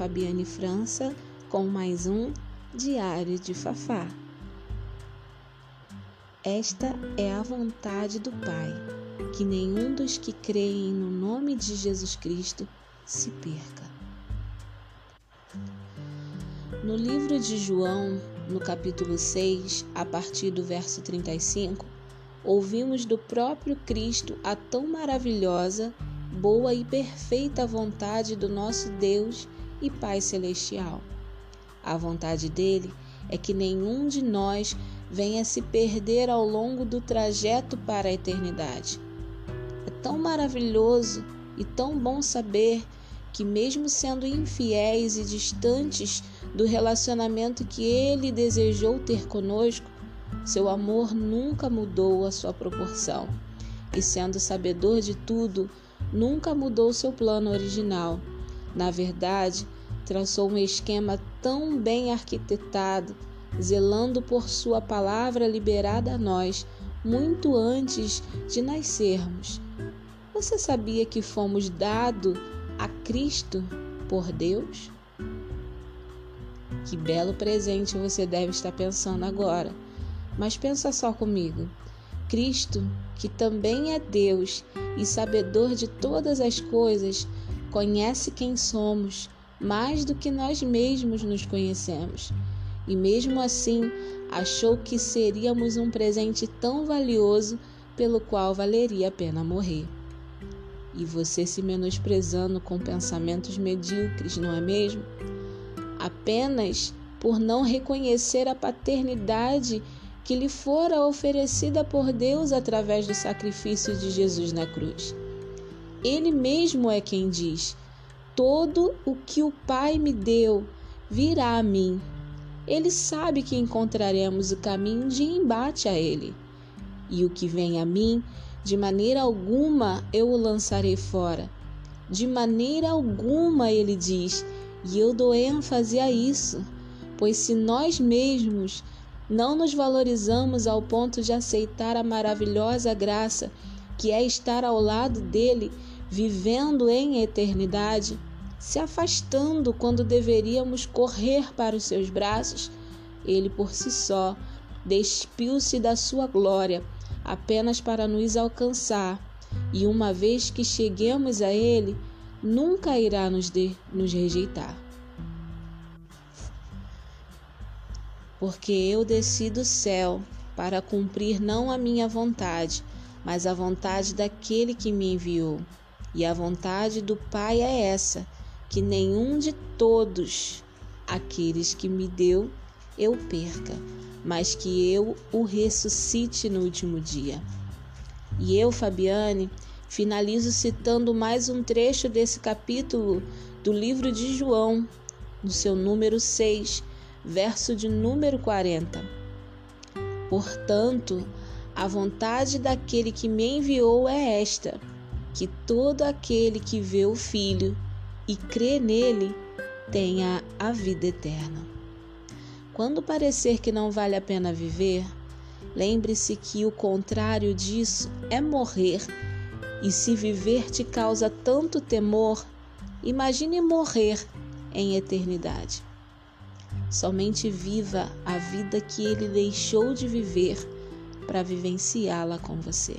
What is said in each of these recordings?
Fabiane França com mais um Diário de Fafá. Esta é a vontade do Pai, que nenhum dos que creem no nome de Jesus Cristo se perca. No livro de João, no capítulo 6, a partir do verso 35, ouvimos do próprio Cristo a tão maravilhosa, boa e perfeita vontade do nosso Deus e Pai Celestial. A vontade dele é que nenhum de nós venha se perder ao longo do trajeto para a eternidade. É tão maravilhoso e tão bom saber que, mesmo sendo infiéis e distantes do relacionamento que ele desejou ter conosco, seu amor nunca mudou a sua proporção. E sendo sabedor de tudo, nunca mudou seu plano original. Na verdade, traçou um esquema tão bem arquitetado, zelando por sua palavra liberada a nós muito antes de nascermos. Você sabia que fomos dados a Cristo por Deus? Que belo presente você deve estar pensando agora. Mas pensa só comigo. Cristo, que também é Deus e sabedor de todas as coisas, conhece quem somos mais do que nós mesmos nos conhecemos. E mesmo assim, achou que seríamos um presente tão valioso pelo qual valeria a pena morrer. E você se menosprezando com pensamentos medíocres, não é mesmo? Apenas por não reconhecer a paternidade que lhe fora oferecida por Deus através do sacrifício de Jesus na cruz. Ele mesmo é quem diz: Todo o que o Pai me deu virá a mim. Ele sabe que encontraremos o caminho de embate a ele. E o que vem a mim, de maneira alguma eu o lançarei fora. De maneira alguma, ele diz, e eu dou ênfase a isso, pois se nós mesmos não nos valorizamos ao ponto de aceitar a maravilhosa graça que é estar ao lado dele, vivendo em eternidade, se afastando quando deveríamos correr para os seus braços, ele por si só despiu-se da sua glória apenas para nos alcançar, e uma vez que cheguemos a ele, nunca irá nos, de, nos rejeitar. Porque eu desci do céu para cumprir não a minha vontade, mas a vontade daquele que me enviou. E a vontade do Pai é essa: que nenhum de todos aqueles que me deu eu perca, mas que eu o ressuscite no último dia. E eu, Fabiane, finalizo citando mais um trecho desse capítulo do livro de João, no seu número 6, verso de número 40. Portanto, a vontade daquele que me enviou é esta: que todo aquele que vê o Filho e crê nele tenha a vida eterna. Quando parecer que não vale a pena viver, lembre-se que o contrário disso é morrer. E se viver te causa tanto temor, imagine morrer em eternidade. Somente viva a vida que ele deixou de viver para vivenciá-la com você.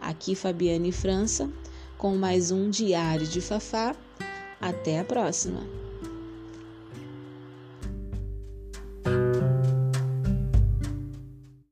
Aqui Fabiane França com mais um Diário de Fafá. Até a próxima!